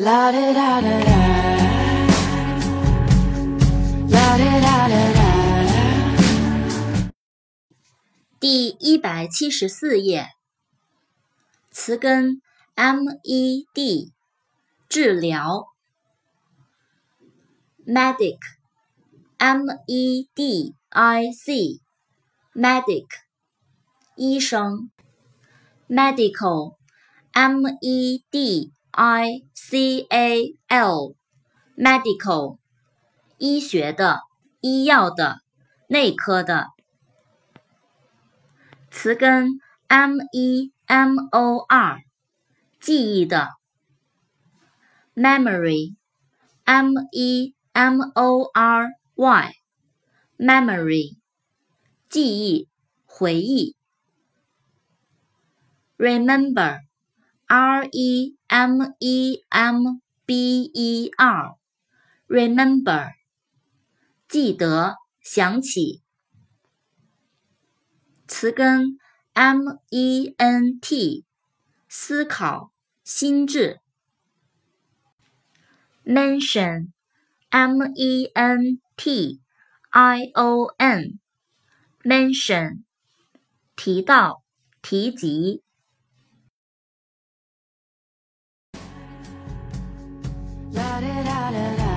La da da da da. La da da da da. 第一百七十四页，词根 med 治疗，medic m e d i c medic 医生，medical m e d i c a l medical 医学的、医药的、内科的。词根 m e m o r 记忆的，memory m e m o r y memory 记忆、回忆。remember r e m e m b e r remember 记得、想起。词根 m e n t 思考、心智。mention m e n t i o n mention 提到、提及。 Da da da da.